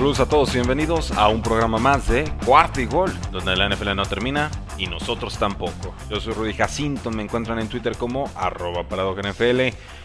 Saludos a todos y bienvenidos a un programa más de Cuarto Gol, donde la NFL no termina y nosotros tampoco. Yo soy Rudy Jacinto, me encuentran en Twitter como arroba NFL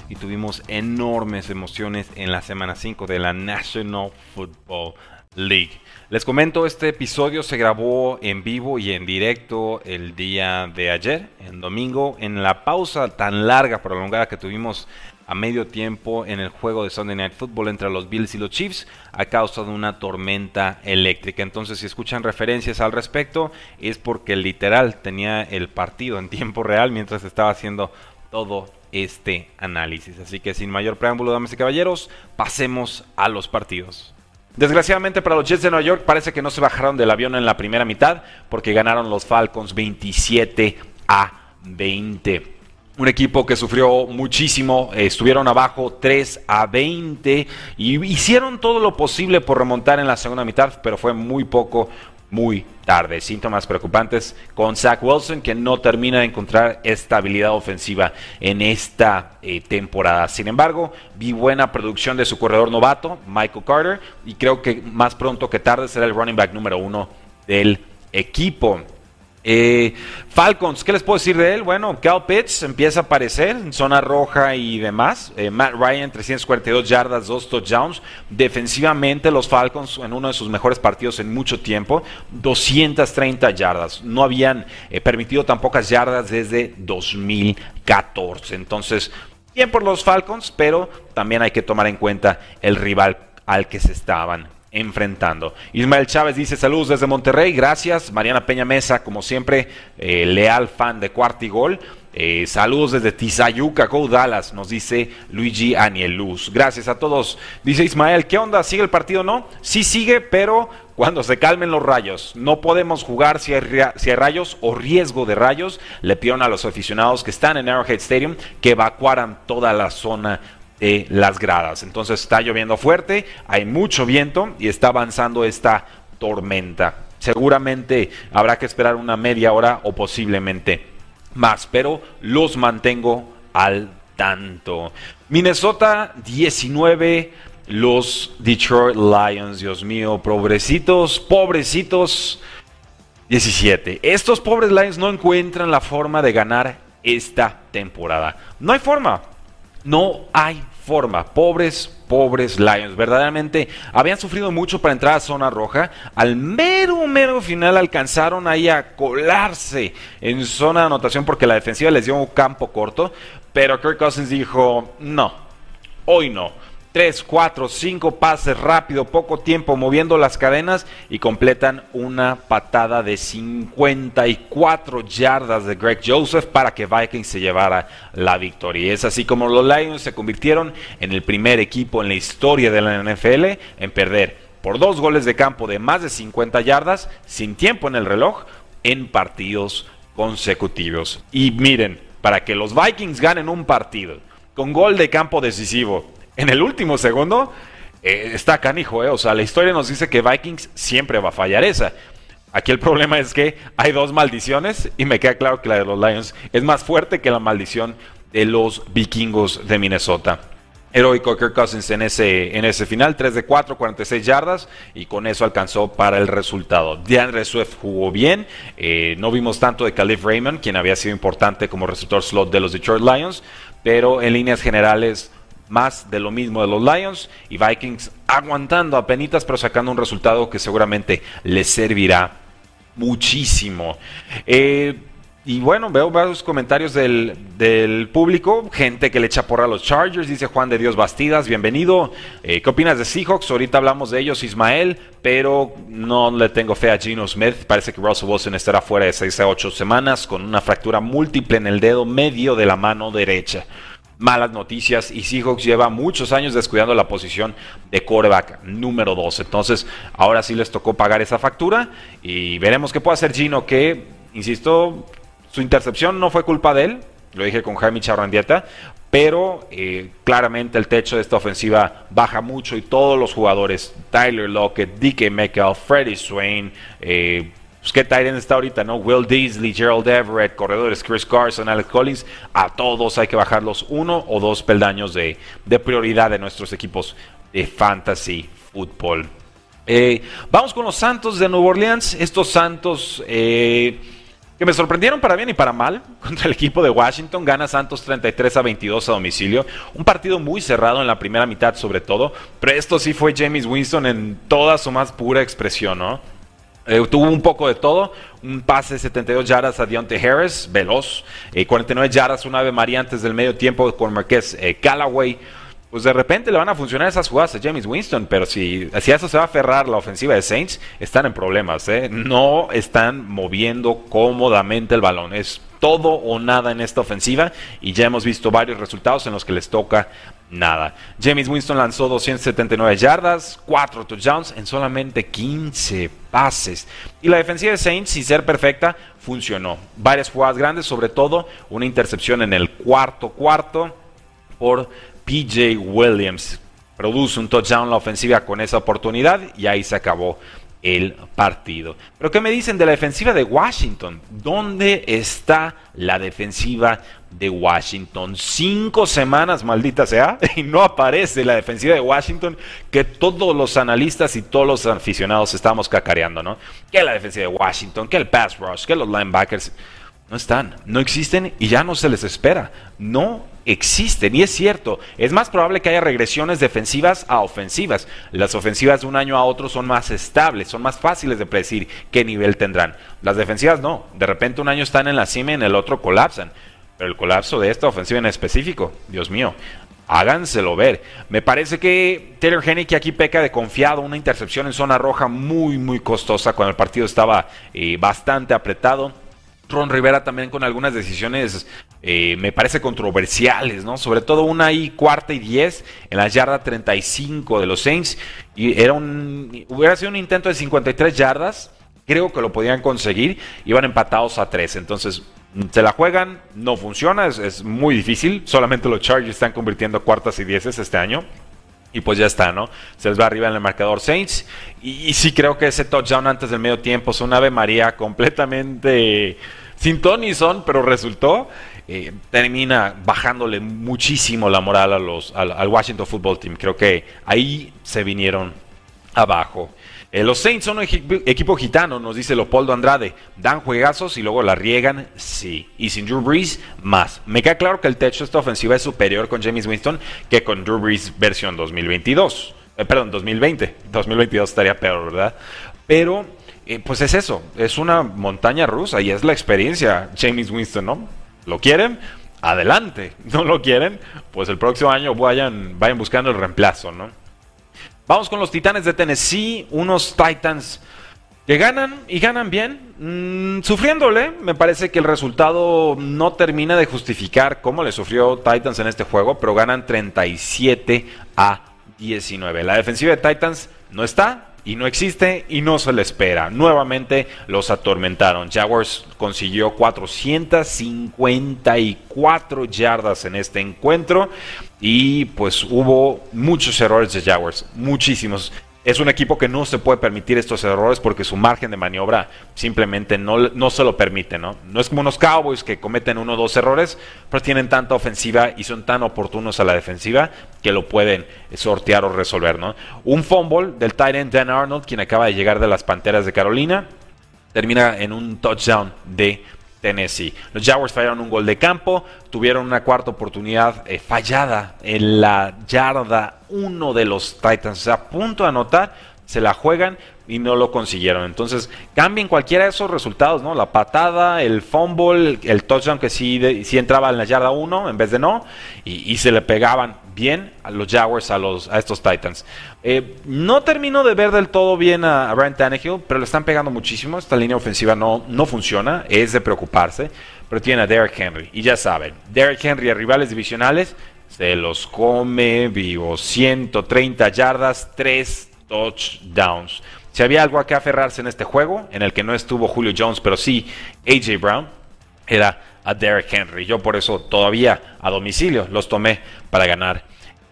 y tuvimos enormes emociones en la semana 5 de la National Football League. Les comento, este episodio se grabó en vivo y en directo el día de ayer, en domingo, en la pausa tan larga, prolongada que tuvimos a medio tiempo en el juego de Sunday Night Football entre los Bills y los Chiefs a causa de una tormenta eléctrica. Entonces, si escuchan referencias al respecto, es porque literal tenía el partido en tiempo real mientras estaba haciendo todo este análisis. Así que sin mayor preámbulo, damas y caballeros, pasemos a los partidos. Desgraciadamente para los Jets de Nueva York parece que no se bajaron del avión en la primera mitad porque ganaron los Falcons 27 a 20 un equipo que sufrió muchísimo, estuvieron abajo 3 a 20 y hicieron todo lo posible por remontar en la segunda mitad, pero fue muy poco, muy tarde. Síntomas preocupantes con Zach Wilson, que no termina de encontrar estabilidad ofensiva en esta eh, temporada. Sin embargo, vi buena producción de su corredor novato, Michael Carter, y creo que más pronto que tarde será el running back número uno del equipo. Eh, Falcons, ¿qué les puedo decir de él? Bueno, Cal Pitts empieza a aparecer en zona roja y demás. Eh, Matt Ryan, 342 yardas, 2 touchdowns. Defensivamente, los Falcons en uno de sus mejores partidos en mucho tiempo, 230 yardas. No habían eh, permitido tan pocas yardas desde 2014. Entonces, bien por los Falcons, pero también hay que tomar en cuenta el rival al que se estaban enfrentando. Ismael Chávez dice saludos desde Monterrey, gracias. Mariana Peña Mesa, como siempre, eh, leal fan de Cuartigol. Eh, saludos desde Tizayuca, Go Dallas, nos dice Luigi Anieluz. Gracias a todos. Dice Ismael, ¿qué onda? ¿Sigue el partido no? Sí sigue, pero cuando se calmen los rayos. No podemos jugar si hay, si hay rayos o riesgo de rayos. Le pidieron a los aficionados que están en Arrowhead Stadium que evacuaran toda la zona de las gradas. Entonces está lloviendo fuerte, hay mucho viento y está avanzando esta tormenta. Seguramente habrá que esperar una media hora o posiblemente más, pero los mantengo al tanto. Minnesota 19, los Detroit Lions, Dios mío, pobrecitos, pobrecitos 17. Estos pobres Lions no encuentran la forma de ganar esta temporada. No hay forma. No hay forma. Pobres, pobres Lions. Verdaderamente habían sufrido mucho para entrar a zona roja. Al mero, mero final alcanzaron ahí a colarse en zona de anotación porque la defensiva les dio un campo corto. Pero Kirk Cousins dijo, no, hoy no. 3, 4, 5 pases rápido, poco tiempo moviendo las cadenas y completan una patada de 54 yardas de Greg Joseph para que Vikings se llevara la victoria. Y es así como los Lions se convirtieron en el primer equipo en la historia de la NFL en perder por dos goles de campo de más de 50 yardas sin tiempo en el reloj en partidos consecutivos. Y miren, para que los Vikings ganen un partido con gol de campo decisivo en el último segundo, eh, está canijo, ¿eh? O sea, la historia nos dice que Vikings siempre va a fallar esa. Aquí el problema es que hay dos maldiciones y me queda claro que la de los Lions es más fuerte que la maldición de los vikingos de Minnesota. Heroico Kirk Cousins en ese, en ese final, 3 de 4, 46 yardas y con eso alcanzó para el resultado. DeAndre Swift jugó bien, eh, no vimos tanto de Calif Raymond, quien había sido importante como receptor slot de los Detroit Lions, pero en líneas generales más de lo mismo de los Lions y Vikings aguantando a penitas pero sacando un resultado que seguramente les servirá muchísimo. Eh, y bueno, veo varios comentarios del, público, gente que le echa porra a los Chargers, dice Juan de Dios Bastidas, bienvenido. Eh, ¿Qué opinas de Seahawks? Ahorita hablamos de ellos, Ismael, pero no le tengo fe a Gino Smith. Parece que Russell Wilson estará fuera de 6 a 8 semanas con una fractura múltiple en el dedo medio de la mano derecha. Malas noticias y Seahawks lleva muchos años descuidando la posición de quarterback número 2. Entonces, ahora sí les tocó pagar esa factura y veremos qué puede hacer Gino, que, insisto, su intercepción no fue culpa de él, lo dije con Jaime Charrandieta, pero eh, claramente el techo de esta ofensiva baja mucho y todos los jugadores, Tyler Lockett, DK Metcalf, Freddie Swain, eh, pues qué Titan está ahorita, ¿no? Will Disley, Gerald Everett, corredores Chris Carson, Alex Collins, a todos hay que bajarlos uno o dos peldaños de, prioridad de nuestros equipos de fantasy football. Eh, vamos con los Santos de Nueva Orleans. Estos Santos que me sorprendieron para bien y para mal contra el equipo de Washington. Gana Santos 33 a 22 a domicilio. Un partido muy cerrado en la primera mitad sobre todo, pero esto sí fue James Winston en toda su más pura expresión, ¿no? Eh, tuvo un poco de todo, un pase de 72 yardas a Deontay Harris, veloz, 49 eh, yardas, una ave María antes del medio tiempo con Marqués eh, Callaway, pues de repente le van a funcionar esas jugadas a James Winston, pero si, si a eso se va a aferrar la ofensiva de Saints, están en problemas, ¿eh? No están moviendo cómodamente el balón. Es todo o nada en esta ofensiva y ya hemos visto varios resultados en los que les toca nada. James Winston lanzó 279 yardas, 4 touchdowns en solamente 15 pases. Y la defensiva de Saints, sin ser perfecta, funcionó. Varias jugadas grandes, sobre todo una intercepción en el cuarto cuarto por PJ Williams. Produce un touchdown la ofensiva con esa oportunidad y ahí se acabó el partido. Pero ¿qué me dicen de la defensiva de Washington? ¿Dónde está la defensiva de Washington? Cinco semanas, maldita sea, y no aparece la defensiva de Washington que todos los analistas y todos los aficionados estamos cacareando, ¿no? Que la defensiva de Washington, que el pass rush, que los linebackers. No están, no existen y ya no se les espera. No existen. Y es cierto, es más probable que haya regresiones defensivas a ofensivas. Las ofensivas de un año a otro son más estables, son más fáciles de predecir qué nivel tendrán. Las defensivas no. De repente un año están en la cima y en el otro colapsan. Pero el colapso de esta ofensiva en específico, Dios mío, háganselo ver. Me parece que Taylor que aquí peca de confiado, una intercepción en zona roja muy, muy costosa cuando el partido estaba eh, bastante apretado Ron Rivera también con algunas decisiones, eh, me parece controversiales, ¿no? Sobre todo una ahí cuarta y diez en la yarda 35 de los Saints. Y era un, hubiera sido un intento de 53 yardas, creo que lo podían conseguir, iban empatados a 3. Entonces, se la juegan, no funciona, es, es muy difícil. Solamente los Chargers están convirtiendo cuartas y dieces este año. Y pues ya está, ¿no? Se les va arriba en el marcador Saints. Y, sí creo que ese touchdown antes del medio tiempo es un Ave María completamente sin Tony son, pero resultó. Eh, termina bajándole muchísimo la moral a los, al, Washington Football Team. Creo que ahí se vinieron abajo. Eh, los Saints son un equipo gitano, nos dice Leopoldo Andrade. Dan juegazos y luego la riegan, sí. Y sin Drew Brees, más. Me queda claro que el techo de esta ofensiva es superior con James Winston que con Drew Brees versión 2022. Eh, perdón, 2020. 2022 estaría peor, ¿verdad? Pero, eh, pues es eso. Es una montaña rusa y es la experiencia. James Winston, ¿no? ¿Lo quieren? Adelante. ¿No lo quieren? Pues el próximo año vayan, vayan buscando el reemplazo, ¿no? Vamos con los Titanes de Tennessee, unos Titans que ganan y ganan bien, mm, sufriéndole. Me parece que el resultado no termina de justificar cómo le sufrió Titans en este juego, pero ganan 37 a 19. La defensiva de Titans no está, y no existe y no se le espera. Nuevamente los atormentaron. Jaguars consiguió 454 yardas en este encuentro y pues hubo muchos errores de Jaguars, muchísimos es un equipo que no se puede permitir estos errores porque su margen de maniobra simplemente no, no, se lo permite, ¿no? No es como unos Cowboys que cometen uno o dos errores, pero tienen tanta ofensiva y son tan oportunos a la defensiva que lo pueden sortear o resolver, ¿no? Un fumble del tight end Dan Arnold, quien acaba de llegar de las Panteras de Carolina, termina en un touchdown de Tennessee. Los Jaguars fallaron un gol de campo, tuvieron una cuarta oportunidad eh, fallada en la yarda uno de los Titans, a punto de anotar, se la juegan y no lo consiguieron. Entonces, cambien cualquiera de esos resultados, ¿no? La patada, el fumble, el touchdown que sí, sí entraba en la yarda 1 en vez de no, y, se le pegaban bien a los Jaguars, a, los, a estos Titans. Eh, no termino de ver del todo bien a, a Ryan Tannehill, pero le están pegando muchísimo. Esta línea ofensiva no, no funciona, es de preocuparse, pero tiene a Derrick Henry. Y ya saben, Derrick Henry a rivales divisionales se los come vivo. 130 yardas, 3 touchdowns. Si había algo a que aferrarse en este juego, en el que no estuvo Julio Jones, pero sí AJ Brown, era a Derrick Henry. Yo por eso todavía a domicilio los tomé para ganar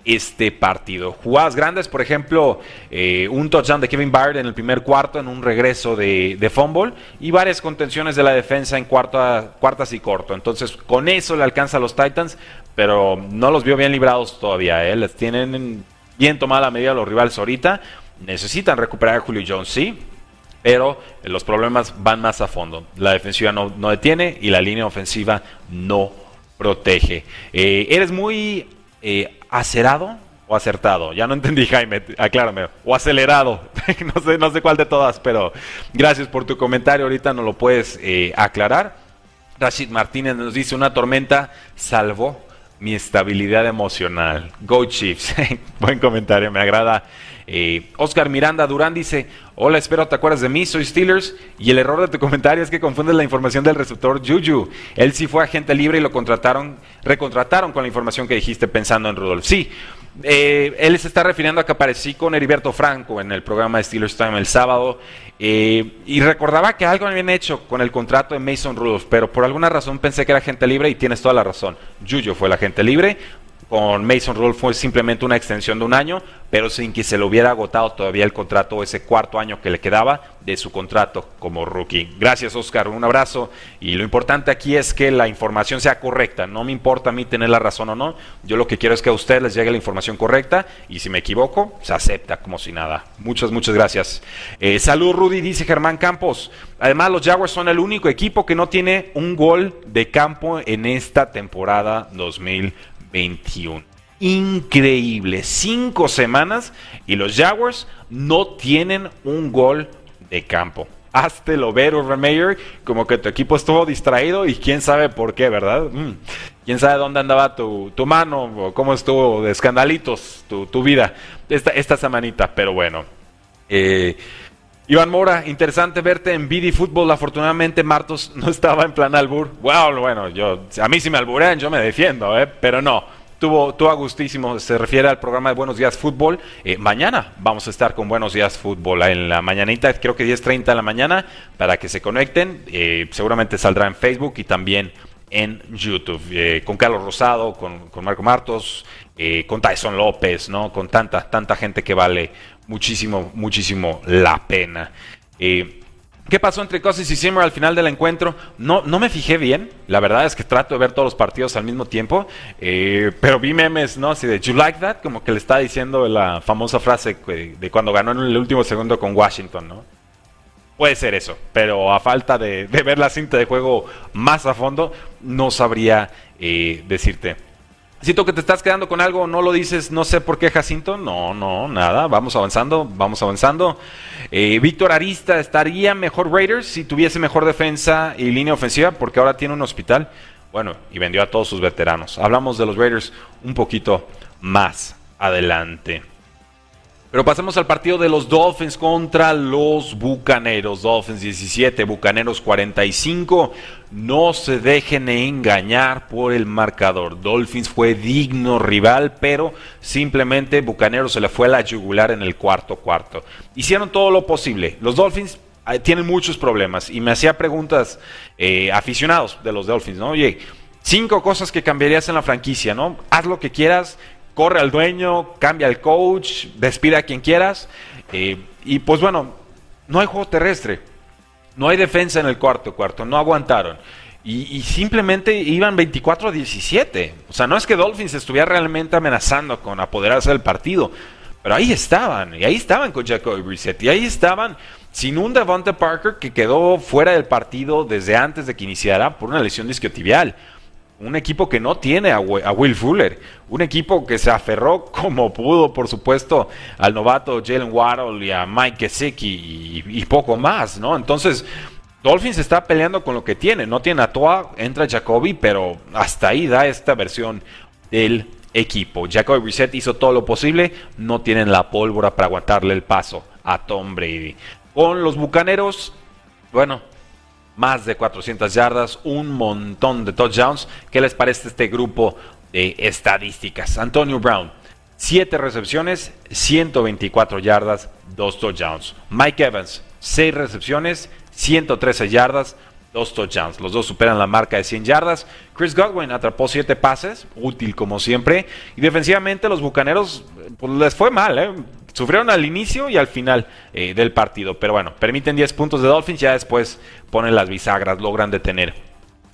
este partido. Jugadas grandes, por ejemplo, eh, un touchdown de Kevin Byard en el primer cuarto en un regreso de, de fumble y varias contenciones de la defensa en cuartas y corto. Entonces, con eso le alcanza a los Titans, pero no los vio bien librados todavía. ¿eh? Les tienen bien tomada la medida los rivales ahorita. Necesitan recuperar a Julio Jones, sí, pero los problemas van más a fondo. La defensiva no, detiene y la línea ofensiva no protege. Eh, eres muy eh, acerado o acertado. Ya no entendí, Jaime, aclárame. O acelerado. no, sé, no sé cuál de todas, pero gracias por tu comentario. Ahorita nos lo puedes eh, aclarar. Rashid Martínez nos dice: Una tormenta salvó mi estabilidad emocional. Go Chiefs. Buen comentario, me agrada Oscar Miranda Durán dice, hola, espero te acuerdas de mí, soy Steelers, y el error de tu comentario es que confundes la información del receptor Juju. Él sí fue agente libre y lo contrataron, recontrataron con la información que dijiste pensando en Rudolph. Sí, eh, él se está refiriendo a que aparecí con Heriberto Franco en el programa de Steelers Time el sábado eh, y recordaba que algo habían hecho con el contrato de Mason Rudolph, pero por alguna razón pensé que era agente libre y tienes toda la razón. Juju fue el agente libre, con Mason Rudolph fue simplemente una extensión de un año, pero sin que se le hubiera agotado todavía el contrato, ese cuarto año que le quedaba de su contrato como rookie. Gracias, Oscar, un abrazo. Y lo importante aquí es que la información sea correcta. No me importa a mí tener la razón o no. Yo lo que quiero es que a ustedes les llegue la información correcta y si me equivoco, se acepta como si nada. Muchas, muchas gracias. Eh, salud, Rudy, dice Germán Campos. Además, los Jaguars son el único equipo que no tiene un gol de campo en esta temporada 2020. 21. Increíble, cinco semanas y los Jaguars no tienen un gol de campo. Hazte lo ver, Urban como que tu equipo estuvo distraído y quién sabe por qué, ¿verdad? Mm. Quién sabe dónde andaba tu, mano o cómo estuvo de escandalitos tu, vida esta, esta semanita, pero bueno. Eh, Iván Mora, interesante verte en BD Fútbol. Afortunadamente Martos no estaba en plan albur. Wow, bueno, yo, a mí si me alburean yo me defiendo, ¿eh? pero no. Tuvo, tuvo gustísimo, se refiere al programa de Buenos Días Fútbol. Eh, mañana vamos a estar con Buenos Días Fútbol en la mañanita, creo que 10.30 de la mañana, para que se conecten. Eh, seguramente saldrá en Facebook y también en YouTube. Eh, con Carlos Rosado, con, con Marco Martos, con Tyson López, ¿no? Con tanta, tanta gente que vale muchísimo, muchísimo la pena. Eh, ¿Qué pasó entre Cousins y Zimmer al final del encuentro? No, no me fijé bien. La verdad es que trato de ver todos los partidos al mismo tiempo. Eh, pero vi memes, ¿no? Así de, ¿you like that? Como que le está diciendo la famosa frase de cuando ganó en el último segundo con Washington, ¿no? Puede ser eso, pero a falta de, ver la cinta de juego más a fondo, no sabría eh, decirte. Siento que te estás quedando con algo, no lo dices, no sé por qué Jacinto. No, no, nada, vamos avanzando, vamos avanzando. Eh, Víctor Arista, ¿estaría mejor Raiders si tuviese mejor defensa y línea ofensiva? Porque ahora tiene un hospital. Bueno, y vendió a todos sus veteranos. Hablamos de los Raiders un poquito más adelante. Pero pasemos al partido de los Dolphins contra los Bucaneros. Dolphins 17, Bucaneros 45. No se dejen engañar por el marcador. Dolphins fue digno rival, pero simplemente Bucaneros se le fue a la yugular en el cuarto cuarto. Hicieron todo lo posible. Los Dolphins eh, tienen muchos problemas y me hacía preguntas eh, aficionados de los Dolphins, ¿no? Oye, cinco cosas que cambiarías en la franquicia, ¿no? Haz lo que quieras, corre al dueño, cambia al coach, despide a quien quieras. Eh, y pues bueno, no hay juego terrestre, no hay defensa en el cuarto cuarto, no aguantaron. Y, simplemente iban 24 a 17. O sea, no es que Dolphins estuviera realmente amenazando con apoderarse del partido. Pero ahí estaban, y ahí estaban con Jacoby Brissett, y ahí estaban sin un Devonta Parker que quedó fuera del partido desde antes de que iniciara por una lesión discotibial un equipo que no tiene a, Will Fuller, un equipo que se aferró como pudo, por supuesto, al novato Jalen Waddle y a Mike Gesicki y, poco más, ¿no? Entonces, Dolphins está peleando con lo que tiene. No tiene a Toa, entra Jacoby, pero hasta ahí da esta versión del equipo. Jacoby Brissett hizo todo lo posible, no tienen la pólvora para aguantarle el paso a Tom Brady. Con los Bucaneros, bueno, más de 400 yardas, un montón de touchdowns. ¿Qué les parece este grupo de estadísticas? Antonio Brown, 7 recepciones, 124 yardas, 2 touchdowns. Mike Evans, 6 recepciones, 113 yardas, 2 touchdowns. Los dos superan la marca de 100 yardas. Chris Godwin atrapó 7 pases, útil como siempre. Y defensivamente los Bucaneros pues, les fue mal, ¿eh? Sufrieron al inicio y al final eh, del partido. Pero bueno, permiten 10 puntos de Dolphins. Ya después ponen las bisagras, logran detener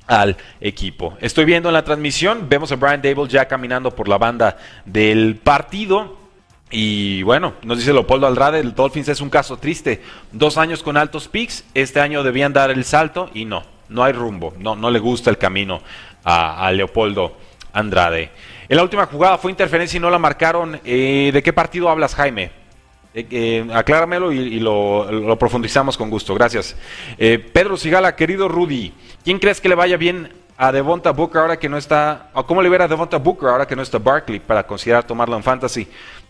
al equipo. Estoy viendo en la transmisión, vemos a Brian Dable ya caminando por la banda del partido. Y bueno, nos dice Leopoldo Alrade, el Dolphins es un caso triste. Dos años con altos picks, este año debían dar el salto y no, no hay rumbo, no, no le gusta el camino a Leopoldo Andrade. En la última jugada fue interferencia y no la marcaron. Eh, ¿De qué partido hablas, Jaime? Eh, eh, y, lo, profundizamos con gusto. Gracias. Pedro Sigala, querido Rudy, ¿quién crees que le vaya bien a Devonta Booker ahora que no está... cómo le verá a Devonta Booker ahora que no está Barkley para considerar tomarlo en fantasy?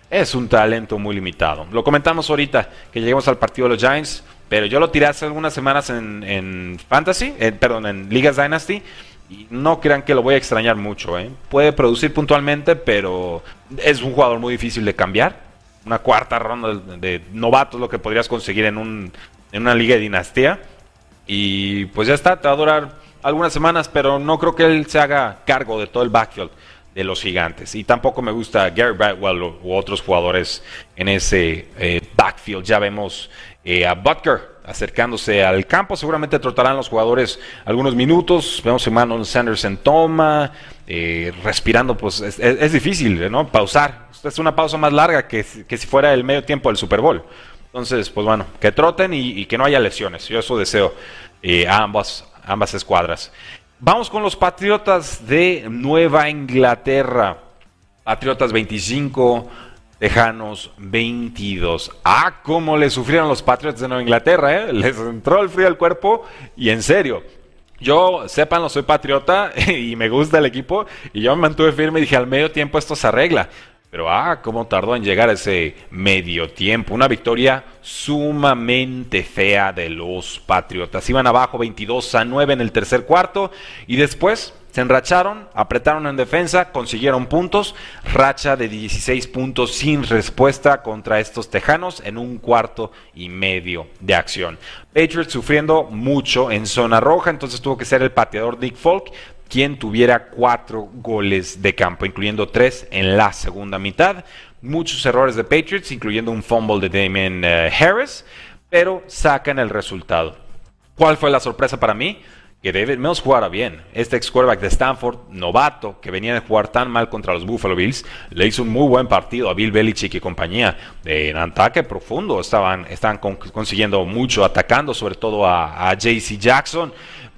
Es un talento muy limitado. Lo comentamos ahorita que lleguemos al partido de los Giants, pero yo lo tiré hace algunas semanas en, fantasy, perdón, en Ligas Dynasty y no crean que lo voy a extrañar mucho. ¿eh? Puede producir puntualmente, pero es un jugador muy difícil de cambiar. Una cuarta ronda de, novatos lo que podrías conseguir en, un, en una liga de dinastía. Y pues ya está, te va a durar algunas semanas, pero no creo que él se haga cargo de todo el backfield de los gigantes. Y tampoco me gusta Gary Bradwell u otros jugadores en ese eh, backfield. Ya vemos eh, a Butker acercándose al campo. Seguramente trotarán los jugadores algunos minutos. Vemos a Manuel Sanders en toma, eh, respirando, pues es, difícil, ¿no? Pausar. Es una pausa más larga que, que, si fuera el medio tiempo del Super Bowl. Entonces, pues bueno, que troten y, que no haya lesiones. Yo eso deseo eh, a ambas, ambas escuadras. Vamos con los Patriotas de Nueva Inglaterra. Patriotas 25, Tejanos 22. Ah, cómo le sufrieron los Patriots de Nueva Inglaterra, ¿eh? Les entró el frío al cuerpo y en serio. Yo, sépanlo, soy patriota y me gusta el equipo y yo me mantuve firme y dije al medio tiempo esto se arregla. Pero ah, cómo tardó en llegar ese medio tiempo. Una victoria sumamente fea de los Patriotas. Iban abajo 22 a 9 en el tercer cuarto y después se enracharon, apretaron en defensa, consiguieron puntos, racha de 16 puntos sin respuesta contra estos Tejanos en un cuarto y medio de acción. Patriots sufriendo mucho en zona roja, entonces tuvo que ser el pateador Dick Folk quien tuviera cuatro goles de campo, incluyendo tres en la segunda mitad. Muchos errores de Patriots, incluyendo un fumble de Damien eh, Harris, pero sacan el resultado. ¿Cuál fue la sorpresa para mí? que David Mills jugara bien. Este ex quarterback de Stanford, novato, que venía de jugar tan mal contra los Buffalo Bills, le hizo un muy buen partido a Bill Belichick y compañía. En ataque profundo, estaban, estaban consiguiendo mucho, atacando sobre todo a, JC Jackson.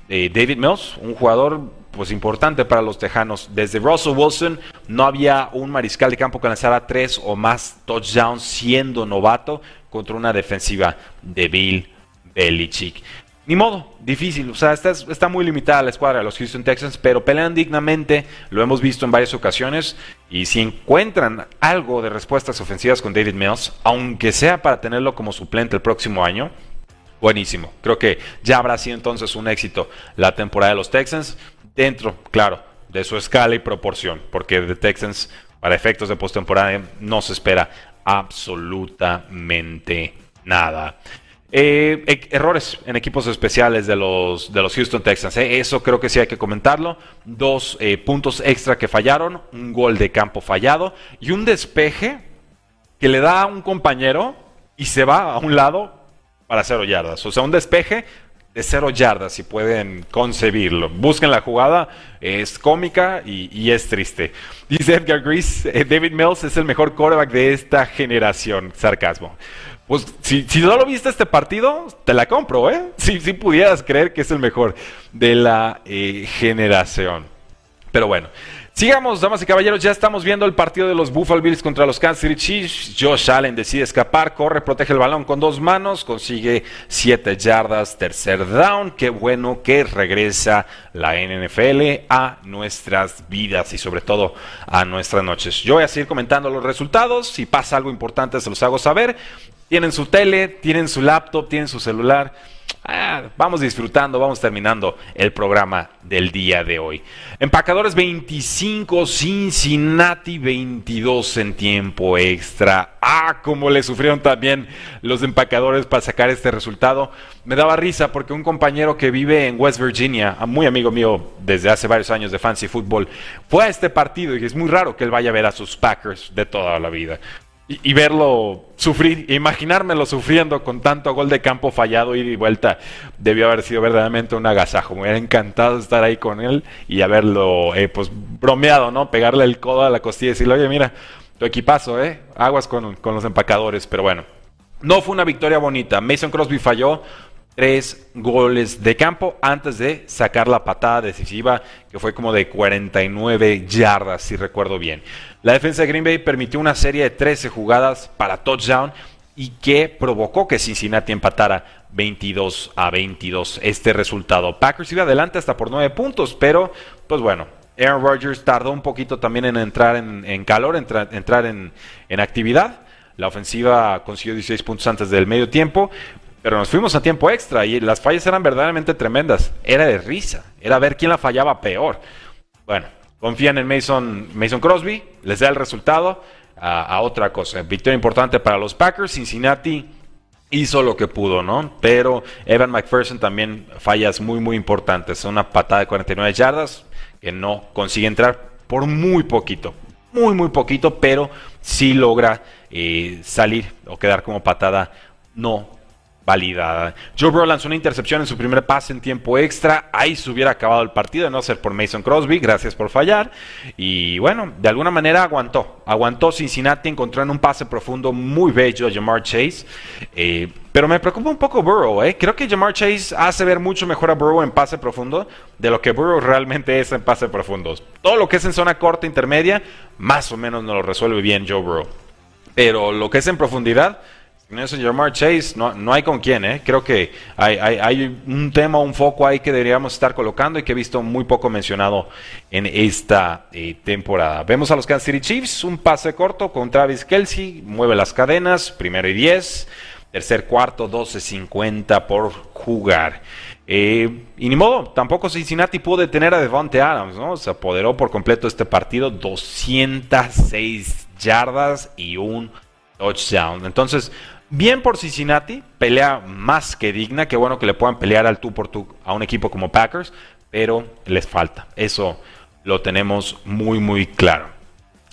Eh, David Mills, un jugador pues importante para los Tejanos. Desde Russell Wilson no había un mariscal de campo que lanzara tres o más touchdowns siendo novato contra una defensiva de Bill Belichick ni modo, difícil. O sea, está, está, muy limitada la escuadra de los Houston Texans, pero pelean dignamente. Lo hemos visto en varias ocasiones. Y si encuentran algo de respuestas ofensivas con David Mills, aunque sea para tenerlo como suplente el próximo año, buenísimo. Creo que ya habrá sido entonces un éxito la temporada de los Texans, dentro, claro, de su escala y proporción, porque de Texans, para efectos de postemporada, no se espera absolutamente nada. Eh, e, errores en equipos especiales de los, de los Houston Texans. ¿eh? Eso creo que sí hay que comentarlo. Dos eh, puntos extra que fallaron, un gol de campo fallado y un despeje que le da a un compañero y se va a un lado para cero yardas. O sea, un despeje de cero yardas, si pueden concebirlo. Busquen la jugada, es cómica y, es triste. Dice Edgar Grease, David Mills es el mejor quarterback de esta generación. Sarcasmo. Pues si, si no lo viste este partido, te la compro, ¿eh? Si, si pudieras creer que es el mejor de la eh, generación. Pero bueno, sigamos, damas y caballeros. Ya estamos viendo el partido de los Buffalo Bills contra los Kansas City Chiefs. Josh Allen decide escapar, corre, protege el balón con dos manos, consigue siete yardas, tercer down. Qué bueno que regresa la NFL a nuestras vidas y sobre todo a nuestras noches. Yo voy a seguir comentando los resultados. Si pasa algo importante, se los hago saber. Tienen su tele, tienen su laptop, tienen su celular Ah, vamos disfrutando, vamos terminando el programa del día de hoy. Empacadores 25, Cincinnati 22 en tiempo extra. Ah, cómo le sufrieron también los empacadores para sacar este resultado. Me daba risa porque un compañero que vive en West Virginia, muy amigo mío desde hace varios años de fancy fútbol, fue a este partido y es muy raro que él vaya a ver a sus Packers de toda la vida y, verlo sufrir, imaginármelo sufriendo con tanto gol de campo fallado, ida y vuelta, debió haber sido verdaderamente un agasajo. Me hubiera encantado estar ahí con él y haberlo, eh, pues, bromeado, ¿no? Pegarle el codo a la costilla y decirle, oye, mira, tu equipazo, ¿eh? Aguas con, con los empacadores, pero bueno. No fue una victoria bonita. Mason Crosby falló, tres goles de campo antes de sacar la patada decisiva que fue como de 49 yardas si recuerdo bien. La defensa de Green Bay permitió una serie de 13 jugadas para touchdown y que provocó que Cincinnati empatara 22 a 22 este resultado. Packers iba adelante hasta por 9 puntos, pero pues bueno, Aaron Rodgers tardó un poquito también en entrar en, calor, entrar en, en actividad. La ofensiva consiguió 16 puntos antes del medio tiempo, pero nos fuimos a tiempo extra y las fallas eran verdaderamente tremendas. Era de risa. Era ver quién la fallaba peor. Bueno, confían en Mason, Mason Crosby, les da el resultado a, otra cosa. Victoria importante para los Packers. Cincinnati hizo lo que pudo, ¿no? Pero Evan McPherson también fallas muy, muy importantes. Una patada de 49 yardas que no consigue entrar por muy poquito. Muy, muy poquito, pero sí logra eh, salir o quedar como patada no Joe Burrow lanzó una intercepción en su primer pase en tiempo extra. Ahí se hubiera acabado el partido, de no ser por Mason Crosby. Gracias por fallar. Y bueno, de alguna manera aguantó. Aguantó Cincinnati, encontró en un pase profundo muy bello a Jamar Chase. Eh, pero me preocupa un poco Burrow. Eh. Creo que Jamar Chase hace ver mucho mejor a Burrow en pase profundo de lo que Burrow realmente es en pase profundo. Todo lo que es en zona corta, intermedia, más o menos no lo resuelve bien Joe Burrow. Pero lo que es en profundidad en eso, Jamar Chase, no, no, hay con quién, ¿eh? Creo que hay, hay, un tema, un foco ahí que deberíamos estar colocando y que he visto muy poco mencionado en esta eh, temporada. Vemos a los Kansas City Chiefs, un pase corto con Travis Kelsey, mueve las cadenas, primero y 10, tercer cuarto, 12.50 por jugar. Eh, y ni modo, tampoco Cincinnati pudo detener a Devonte Adams, ¿no? Se apoderó por completo este partido, 206 yardas y un touchdown. Entonces, Bien por Cincinnati, pelea más que digna, qué bueno que le puedan pelear al tú por tú a un equipo como Packers, pero les falta. Eso lo tenemos muy muy claro.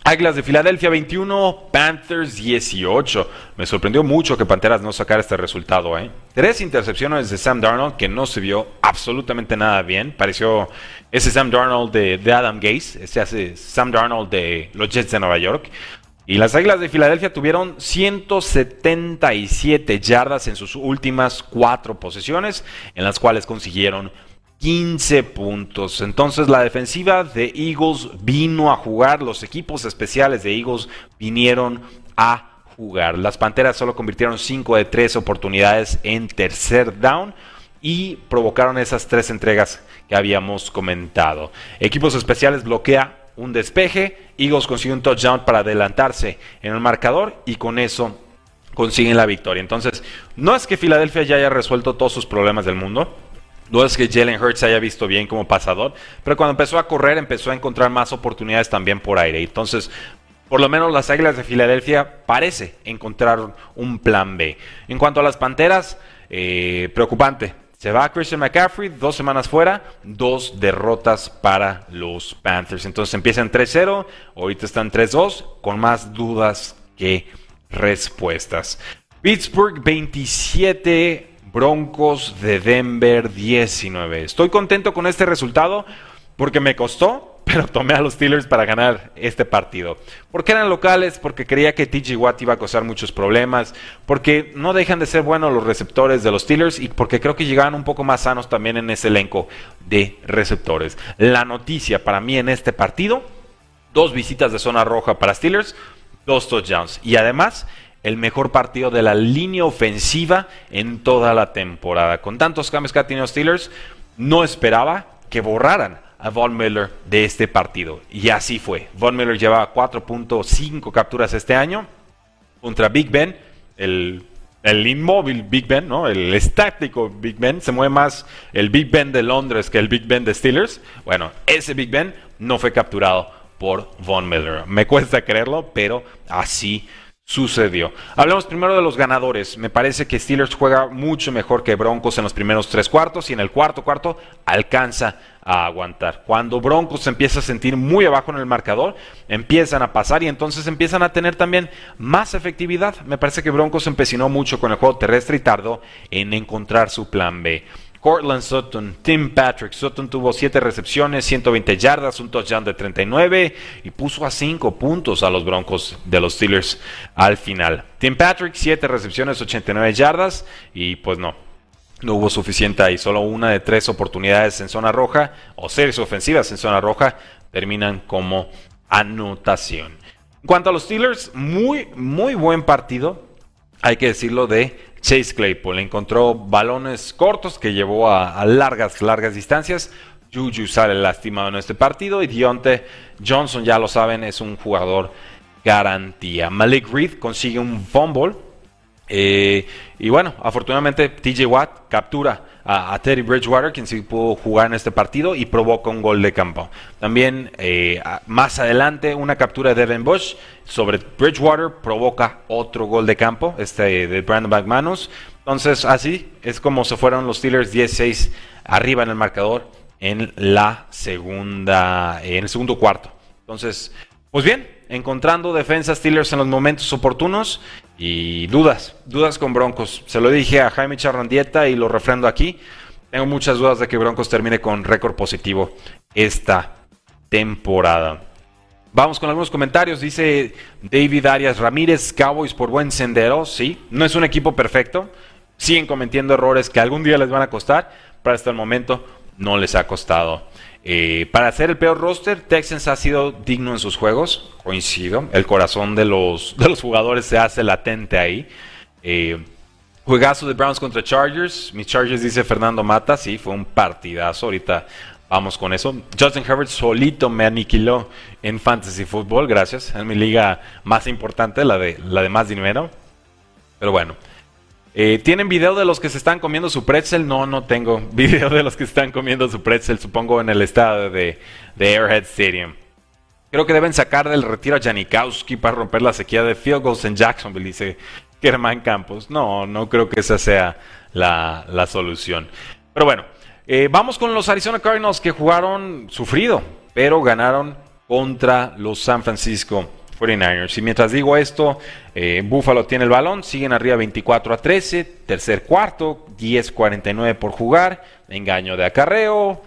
Águilas de Filadelfia 21, Panthers 18. Me sorprendió mucho que Panteras no sacara este resultado. ¿eh? Tres intercepciones de Sam Darnold que no se vio absolutamente nada bien. Pareció ese Sam Darnold de, de Adam Gase, ese hace Sam Darnold de los Jets de Nueva York. Y las Águilas de Filadelfia tuvieron 177 yardas en sus últimas cuatro posesiones, en las cuales consiguieron 15 puntos. Entonces la defensiva de Eagles vino a jugar, los equipos especiales de Eagles vinieron a jugar. Las Panteras solo convirtieron 5 de 3 oportunidades en tercer down y provocaron esas tres entregas que habíamos comentado. Equipos especiales bloquea un despeje, Eagles consigue un touchdown para adelantarse en el marcador y con eso consiguen la victoria. Entonces, no es que Filadelfia ya haya resuelto todos sus problemas del mundo, no es que Jalen Hurts se haya visto bien como pasador, pero cuando empezó a correr empezó a encontrar más oportunidades también por aire. Entonces, por lo menos las Águilas de Filadelfia parece encontrar un plan B. En cuanto a las Panteras, eh, preocupante. Se va Christian McCaffrey, dos semanas fuera, dos derrotas para los Panthers. Entonces empiezan 3-0, ahorita están 3-2, con más dudas que respuestas. Pittsburgh 27, Broncos de Denver 19. Estoy contento con este resultado porque me costó, pero tomé a los Steelers para ganar este partido. Porque eran locales, porque creía que TJ Watt iba a causar muchos problemas, porque no dejan de ser buenos los receptores de los Steelers y porque creo que llegaban un poco más sanos también en ese elenco de receptores. La noticia para mí en este partido, dos visitas de zona roja para Steelers, dos touchdowns y además el mejor partido de la línea ofensiva en toda la temporada. Con tantos cambios que ha tenido Steelers, no esperaba que borraran a Von Miller de este partido. Y así fue. Von Miller llevaba 4.5 capturas este año contra Big Ben, el, el, inmóvil Big Ben, ¿no? el estático Big Ben. Se mueve más el Big Ben de Londres que el Big Ben de Steelers. Bueno, ese Big Ben no fue capturado por Von Miller. Me cuesta creerlo, pero así sucedió. Hablemos primero de los ganadores. Me parece que Steelers juega mucho mejor que Broncos en los primeros tres cuartos y en el cuarto cuarto alcanza a aguantar. Cuando Broncos se empieza a sentir muy abajo en el marcador, empiezan a pasar y entonces empiezan a tener también más efectividad. Me parece que Broncos empecinó mucho con el juego terrestre y tardó en encontrar su plan B. Cortland Sutton, Tim Patrick. Sutton tuvo 7 recepciones, 120 yardas, un touchdown de 39 y puso a 5 puntos a los Broncos de los Steelers al final. Tim Patrick, 7 recepciones, 89 yardas y pues no. No hubo suficiente ahí, solo una de tres oportunidades en zona roja o series ofensivas en zona roja terminan como anotación. En cuanto a los Steelers, muy, muy buen partido, hay que decirlo, de Chase Claypool. Encontró balones cortos que llevó a, largas, largas distancias. Juju sale lastimado en este partido y Dionte Johnson, ya lo saben, es un jugador garantía. Malik Reed consigue un fumble. Eh, y bueno, afortunadamente TJ Watt captura a, Teddy Bridgewater, quien sí pudo jugar en este partido y provoca un gol de campo. También eh, más adelante una captura de Devin Bush sobre Bridgewater provoca otro gol de campo, este de Brandon McManus. Entonces así es como se fueron los Steelers 16 arriba en el marcador en la segunda, en el segundo cuarto. Entonces, pues bien, encontrando defensas Steelers en los momentos oportunos y dudas, dudas con Broncos. Se lo dije a Jaime Charrandieta y lo refrendo aquí. Tengo muchas dudas de que Broncos termine con récord positivo esta temporada. Vamos con algunos comentarios. Dice David Arias Ramírez, Cowboys por buen sendero. Sí, no es un equipo perfecto. Siguen cometiendo errores que algún día les van a costar, pero hasta el momento no les ha costado. Eh, para hacer el peor roster, Texans ha sido digno en sus juegos, coincido. El corazón de los, de los jugadores se hace latente ahí. Eh, juegazo de Browns contra Chargers. Mis Chargers dice Fernando Mata, sí, fue un partidazo. Ahorita vamos con eso. Justin Herbert solito me aniquiló en Fantasy Football, gracias. En mi liga más importante, la de, la de más dinero. Pero bueno, eh, ¿Tienen video de los que se están comiendo su pretzel? No, no tengo video de los que están comiendo su pretzel, supongo en el estado de, de Airhead Stadium. Creo que deben sacar del retiro a Janikowski para romper la sequía de field goals en Jacksonville, dice Germán Campos. No, no creo que esa sea la, solución. Pero bueno, eh, vamos con los Arizona Cardinals que jugaron sufrido, pero ganaron contra los San Francisco 49ers. Y mientras digo esto, eh, Buffalo tiene el balón, siguen arriba 24 a 13, tercer cuarto, 10-49 por jugar, engaño de acarreo.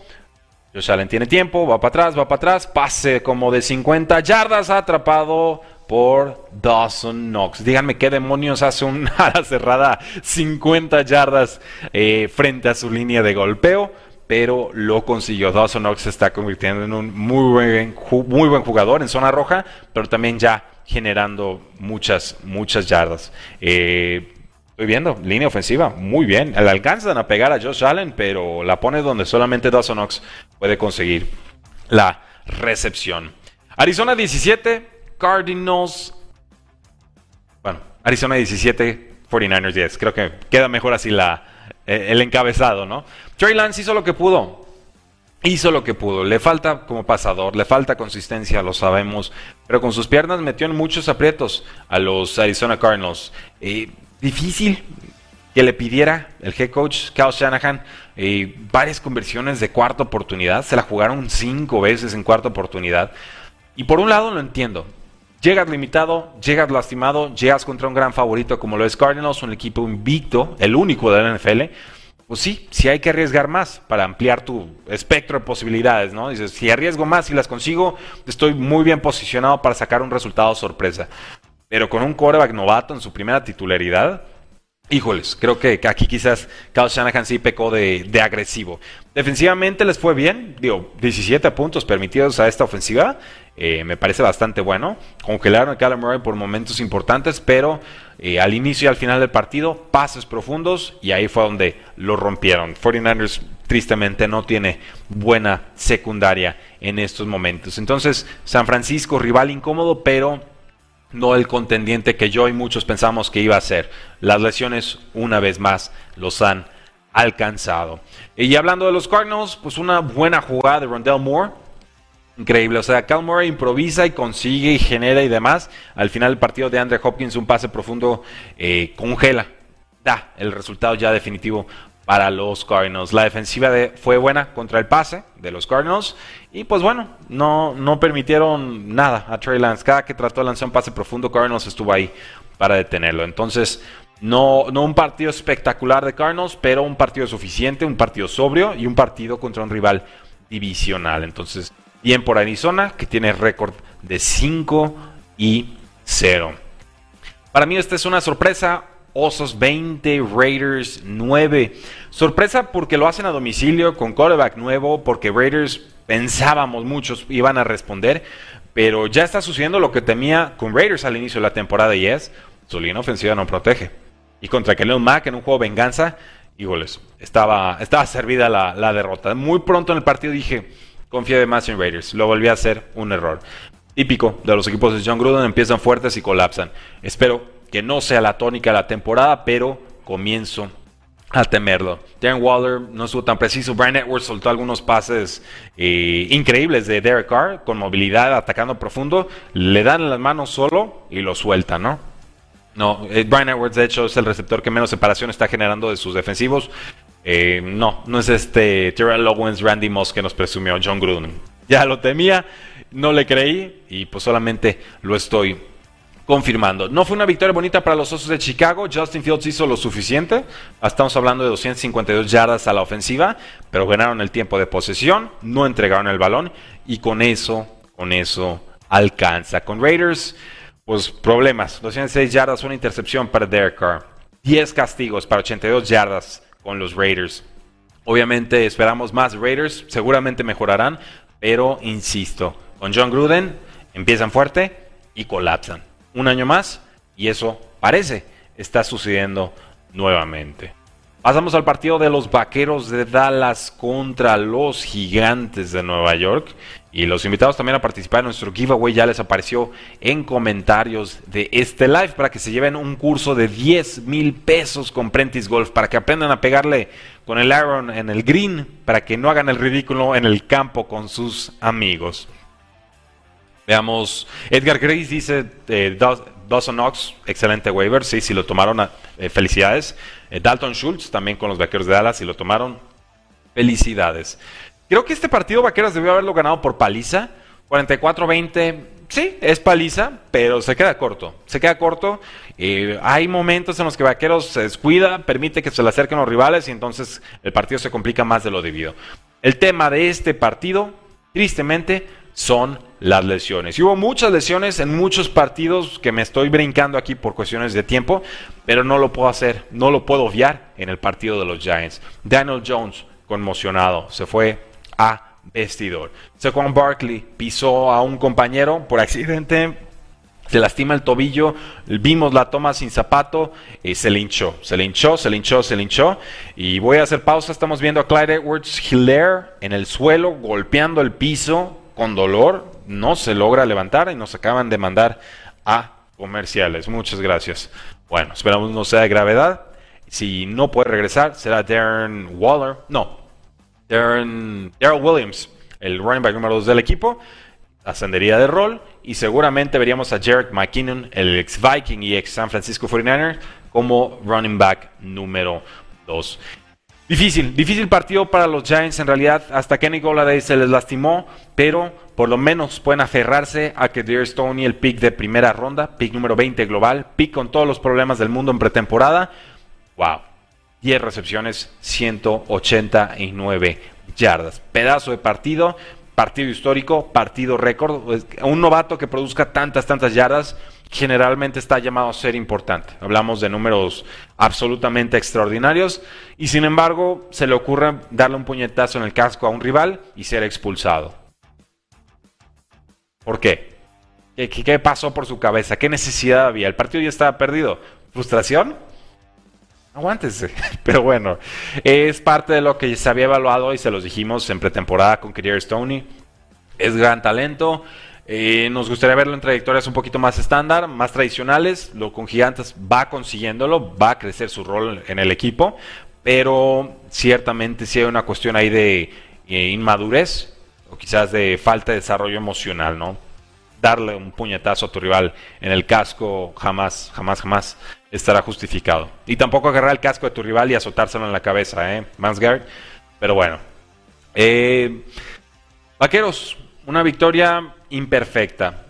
Josh Allen tiene tiempo, va para atrás, va para atrás, pase como de 50 yardas, atrapado por Dawson Knox. Díganme qué demonios hace un ala cerrada 50 yardas eh, frente a su línea de golpeo pero lo consiguió. Dawson Knox se está convirtiendo en un muy buen, muy buen jugador en zona roja, pero también ya generando muchas, muchas yardas. Eh, estoy viendo, línea ofensiva, muy bien. Le alcanzan a pegar a Josh Allen, pero la pone donde solamente Dawson Knox puede conseguir la recepción. Arizona 17, Cardinals. Bueno, Arizona 17, 49ers 10. Creo que queda mejor así la, eh, el encabezado, ¿no? Trey Lance hizo lo que pudo. Hizo lo que pudo. Le falta como pasador, le falta consistencia, lo sabemos. Pero con sus piernas metió en muchos aprietos a los Arizona Cardinals. Difícil que le pidiera el head coach Kyle Shanahan varias conversiones de cuarta oportunidad. Se la jugaron cinco veces en cuarta oportunidad. Y por un lado lo entiendo. Llegas limitado, llegas lastimado, llegas contra un gran favorito como lo es Cardinals, un equipo invicto, el único de la NFL. pues sí, sí hay que arriesgar más para ampliar tu espectro de posibilidades, ¿no? Dices, si arriesgo más y las consigo, estoy muy bien posicionado para sacar un resultado sorpresa. Pero con un quarterback novato en su primera titularidad, Híjoles, creo que aquí quizás Kyle Shanahan sí pecó de, agresivo. Defensivamente les fue bien, digo, 17 puntos permitidos a esta ofensiva, eh, me parece bastante bueno. Congelaron a Callum Murray por momentos importantes, pero eh, al inicio y al final del partido, pases profundos y ahí fue donde lo rompieron. 49ers tristemente no tiene buena secundaria en estos momentos. Entonces, San Francisco, rival incómodo, pero no el contendiente que yo y muchos pensamos que iba a ser. Las lesiones, una vez más, los han alcanzado. Y hablando de los Cardinals, pues una buena jugada de Rondell Moore. Increíble, o sea, Cal Moore improvisa y consigue y genera y demás. Al final del partido de Andre Hopkins, un pase profundo eh, congela, da el resultado ya definitivo para los Cardinals. La defensiva de, fue buena contra el pase de los Cardinals y pues bueno, no, no permitieron nada a Trey Lance. Cada que trató de lanzar un pase profundo, Cardinals estuvo ahí para detenerlo. Entonces, no, no un partido espectacular de Cardinals, pero un partido suficiente, un partido sobrio y un partido contra un rival divisional. Entonces, bien por Arizona, que tiene récord de 5 y 0. Para mí esta es una sorpresa, Osos 20, Raiders 9. Sorpresa porque lo hacen a domicilio con quarterback nuevo, porque Raiders pensábamos muchos iban a responder, pero ya está sucediendo lo que temía con Raiders al inicio de la temporada y es su línea ofensiva no protege. Y contra Khalil Mack en un juego venganza, híjoles, estaba, estaba servida la, la derrota. Muy pronto en el partido dije, confía de más en Raiders. Lo volví a hacer un error. Típico de los equipos de John Gruden, empiezan fuertes y colapsan. Espero que no sea la tónica de la temporada, pero comienzo a temerlo. Darren Waller no estuvo tan preciso. Brian Edwards soltó algunos pases eh, increíbles de Derek Carr con movilidad, atacando profundo. Le dan las manos solo y lo suelta, ¿no? No, eh, Brian Edwards de hecho es el receptor que menos separación está generando de sus defensivos. Eh, no, no es este Terrell Owens, Randy Moss que nos presumió John Gruden. Ya lo temía, no le creí y pues solamente lo estoy confirmando. No fue una victoria bonita para los Osos de Chicago. Justin Fields hizo lo suficiente. Estamos hablando de 252 yardas a la ofensiva, pero ganaron el tiempo de posesión, no entregaron el balón y con eso, con eso alcanza. Con Raiders, pues problemas. 206 yardas, una intercepción para Derek Carr. 10 castigos para 82 yardas con los Raiders. Obviamente esperamos más Raiders, seguramente mejorarán, pero insisto, con John Gruden empiezan fuerte y colapsan un año más y eso parece está sucediendo nuevamente. Pasamos al partido de los Vaqueros de Dallas contra los Gigantes de Nueva York. Y los invitados también a participar en nuestro giveaway ya les apareció en comentarios de este live para que se lleven un curso de 10 mil pesos con Prentice Golf para que aprendan a pegarle con el iron en el green para que no hagan el ridículo en el campo con sus amigos. Veamos, Edgar Grace dice, eh, Dawson Knox, excelente waiver, sí, si lo tomaron, eh, felicidades. Eh, Dalton Schultz, también con los Vaqueros de Dallas, si lo tomaron, felicidades. Creo que este partido Vaqueros debió haberlo ganado por paliza, 44-20, sí, es paliza, pero se queda corto, se queda corto. hay momentos en los que Vaqueros se descuida, permite que se le acerquen los rivales y entonces el partido se complica más de lo debido. El tema de este partido, tristemente, son las lesiones. Y hubo muchas lesiones en muchos partidos que me estoy brincando aquí por cuestiones de tiempo, pero no lo puedo hacer, no lo puedo obviar en el partido de los Giants. Daniel Jones, conmocionado, se fue a vestidor. Saquon Barkley pisó a un compañero por accidente, se lastima el tobillo, vimos la toma sin zapato, y se le hinchó, se le hinchó, se le hinchó, se le hinchó. Y voy a hacer pausa, estamos viendo a Clyde Edwards Hilaire en el suelo, golpeando el piso, con dolor, no se logra levantar y nos acaban de mandar a comerciales. Muchas gracias. Bueno, esperamos no sea de gravedad. Si no puede regresar, será Darren Waller. No, Darren, Williams, el running back número 2 del equipo. Ascendería de rol y seguramente veríamos a Jarek McKinnon, el ex Viking y ex San Francisco 49er, como running back número 2. Difícil, difícil partido para los Giants en realidad. Hasta Kenny Golladay se les lastimó, pero por lo menos pueden aferrarse a que Dear Stoney, el pick de primera ronda, pick número 20 global, pick con todos los problemas del mundo en pretemporada. Wow. 10 recepciones, 189 yardas. Pedazo de partido, partido histórico, partido récord. Un novato que produzca tantas, tantas yardas generalmente está llamado a ser importante. Hablamos de números absolutamente extraordinarios y sin embargo se le ocurre darle un puñetazo en el casco a un rival y ser expulsado. ¿Por qué? ¿Qué, qué pasó por su cabeza? ¿Qué necesidad había? El partido ya estaba perdido. ¿Frustración? Aguántese. Pero bueno, es parte de lo que se había evaluado y se los dijimos en pretemporada con Kyrie Stoney. Es gran talento. Eh, nos gustaría verlo en trayectorias un poquito más estándar, más tradicionales. Lo con Gigantes va consiguiéndolo, va a crecer su rol en el equipo, pero ciertamente sí hay una cuestión ahí de eh, inmadurez o quizás de falta de desarrollo emocional, ¿no? Darle un puñetazo a tu rival en el casco jamás, jamás, jamás estará justificado. Y tampoco agarrar el casco de tu rival y azotárselo en la cabeza, ¿eh? Mansgard. Pero bueno. Eh, vaqueros, una victoria imperfecta.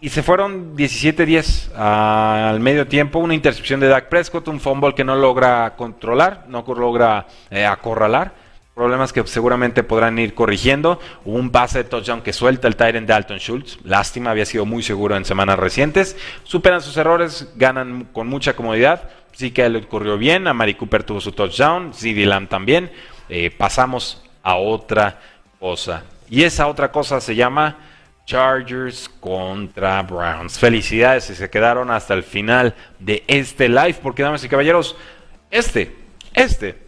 Y se fueron 17-10 al medio tiempo. Una intercepción de Dak Prescott, un fumble que no logra controlar, no logra eh, acorralar. Problemas que seguramente podrán ir corrigiendo. un pase de touchdown que suelta el Tyrant Dalton Schultz. Lástima, había sido muy seguro en semanas recientes. Superan sus errores, ganan con mucha comodidad. Sí que le ocurrió bien. A Mari Cooper tuvo su touchdown. CD Lamb también. Eh, pasamos a otra cosa. Y esa otra cosa se llama Chargers contra Browns. Felicidades si se quedaron hasta el final de este live, porque damas y caballeros, este, este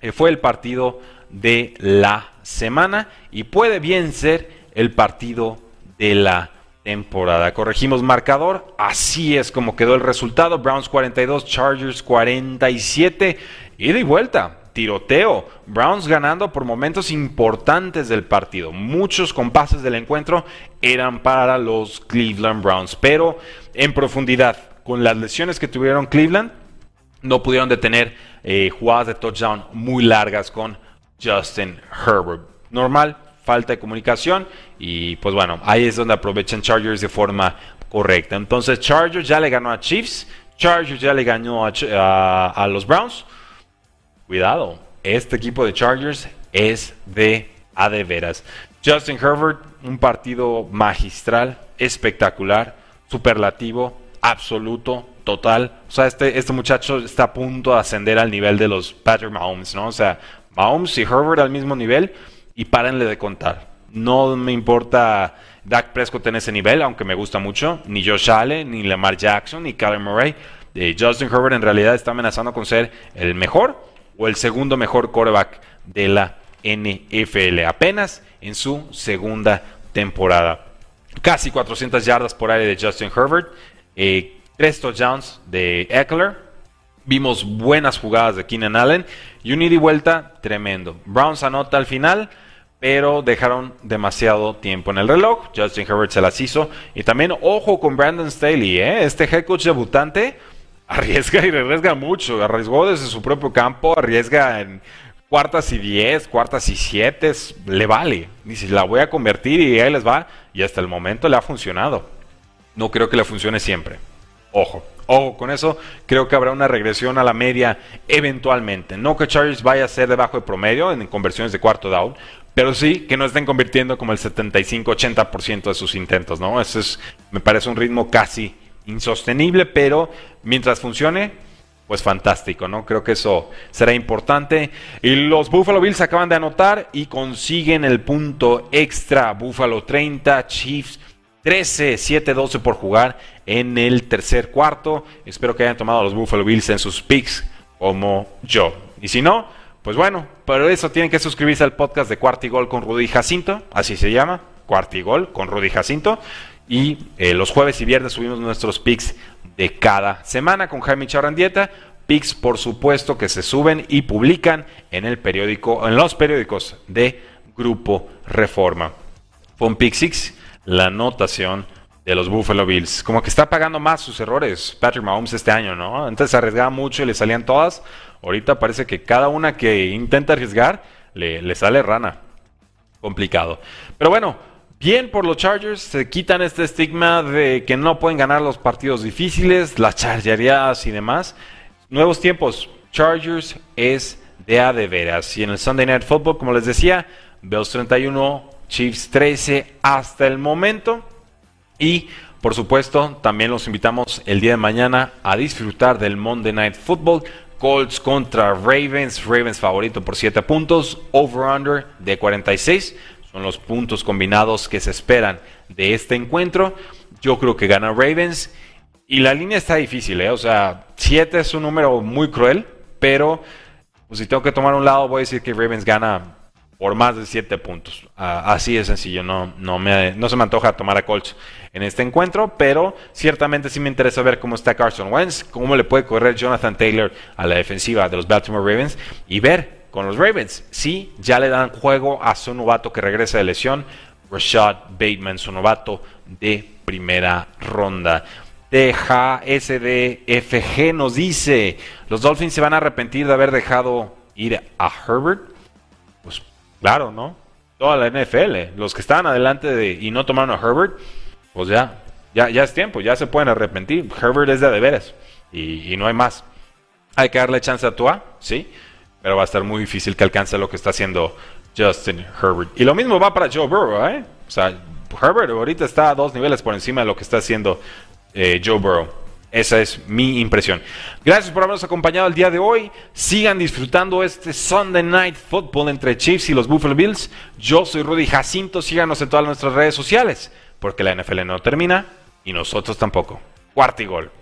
eh, fue el partido de la semana y puede bien ser el partido de la temporada. Corregimos marcador, así es como quedó el resultado. Browns 42, Chargers 47, ida y vuelta tiroteo. Browns ganando por momentos importantes del partido. Muchos compases del encuentro eran para los Cleveland Browns, pero en profundidad, con las lesiones que tuvieron Cleveland, no pudieron detener eh, jugadas de touchdown muy largas con Justin Herbert. Normal, falta de comunicación y pues bueno, ahí es donde aprovechan Chargers de forma correcta. Entonces Chargers ya le ganó a Chiefs, Chargers ya le ganó a los Browns cuidado, este equipo de Chargers es de a de veras. Justin Herbert, un partido magistral, espectacular, superlativo, absoluto, total. O sea, este, este muchacho está a punto de ascender al nivel de los Patrick Mahomes, ¿no? O sea, Mahomes y Herbert al mismo nivel y párenle de contar. No me importa Dak Prescott en ese nivel, aunque me gusta mucho, ni Josh Allen, ni Lamar Jackson, ni Kyler Murray. Eh, Justin Herbert en realidad está amenazando con ser el mejor o el segundo mejor quarterback de la NFL, apenas en su segunda temporada. Casi 400 yardas por aire de Justin Herbert, eh, tres touchdowns de Eckler, vimos buenas jugadas de Keenan Allen y un ida y vuelta tremendo. Browns anota al final, pero dejaron demasiado tiempo en el reloj. Justin Herbert se las hizo. Y también, ojo con Brandon Staley, ¿eh? este head coach debutante arriesga y arriesga mucho. Arriesgó desde su propio campo, arriesga en cuartas y diez, cuartas y siete, le vale. Dice, la voy a convertir y ahí les va. Y hasta el momento le ha funcionado. No creo que le funcione siempre. Ojo, ojo con eso. Creo que habrá una regresión a la media eventualmente. No que Chargers vaya a ser debajo de promedio en conversiones de cuarto down. Pero sí que no estén convirtiendo como el 75-80% de sus intentos, ¿no? Eso es, me parece un ritmo casi insostenible, pero mientras funcione, pues fantástico, ¿no? Creo que eso será importante. Y los Buffalo Bills acaban de anotar y consiguen el punto extra. Buffalo 30, Chiefs 13, 7-12 por jugar en el tercer cuarto. Espero que hayan tomado a los Buffalo Bills en sus picks como yo. Y si no, pues bueno, pero eso tienen que suscribirse al podcast de Cuartigol con Rudy Jacinto, así se llama, Cuartigol con Rudy Jacinto. Y eh, los jueves y viernes subimos nuestros picks de cada semana con Jaime Charrandieta. Picks, por supuesto, que se suben y publican en el periódico, en los periódicos de Grupo Reforma. Fue un Pick Six, la anotación de los Buffalo Bills. Como que está pagando más sus errores Patrick Mahomes este año, ¿no? Antes arriesgaba mucho y le salían todas. Ahorita parece que cada una que intenta arriesgar le, le sale rana. Complicado. Pero bueno, Bien por los Chargers, se quitan este estigma de que no pueden ganar los partidos difíciles, las chargerías y demás. Nuevos tiempos, Chargers es de a de veras. Y en el Sunday Night Football, como les decía, Bills 31, Chiefs 13 hasta el momento. Y por supuesto, también los invitamos el día de mañana a disfrutar del Monday Night Football. Colts contra Ravens. Ravens favorito por 7 puntos. Over-under de 46. Son los puntos combinados que se esperan de este encuentro. Yo creo que gana Ravens. Y la línea está difícil, ¿eh? O sea, 7 es un número muy cruel. Pero pues, si tengo que tomar un lado, voy a decir que Ravens gana por más de 7 puntos. Ah, así de sencillo, no, no, me, no se me antoja tomar a Colts en este encuentro, pero ciertamente sí me interesa ver cómo está Carson Wentz, cómo le puede correr Jonathan Taylor a la defensiva de los Baltimore Ravens y ver con los Ravens si ya le dan juego a su novato que regresa de lesión, Rashad Bateman, su novato de primera ronda. TJSDFG nos dice, los Dolphins se van a arrepentir de haber dejado ir a Herbert. Claro, ¿no? Toda la NFL, los que estaban adelante de, y no tomaron a Herbert, pues ya, ya, ya es tiempo, ya se pueden arrepentir. Herbert es de deberes y, y no hay más. Hay que darle chance a Tua, sí, pero va a estar muy difícil que alcance lo que está haciendo Justin Herbert. Y lo mismo va para Joe Burrow, ¿eh? O sea, Herbert ahorita está a dos niveles por encima de lo que está haciendo eh, Joe Burrow. Esa es mi impresión. Gracias por habernos acompañado el día de hoy. Sigan disfrutando este Sunday Night Football entre Chiefs y los Buffalo Bills. Yo soy Rudy Jacinto. Síganos en todas nuestras redes sociales, porque la NFL no termina y nosotros tampoco. Cuarto y gol.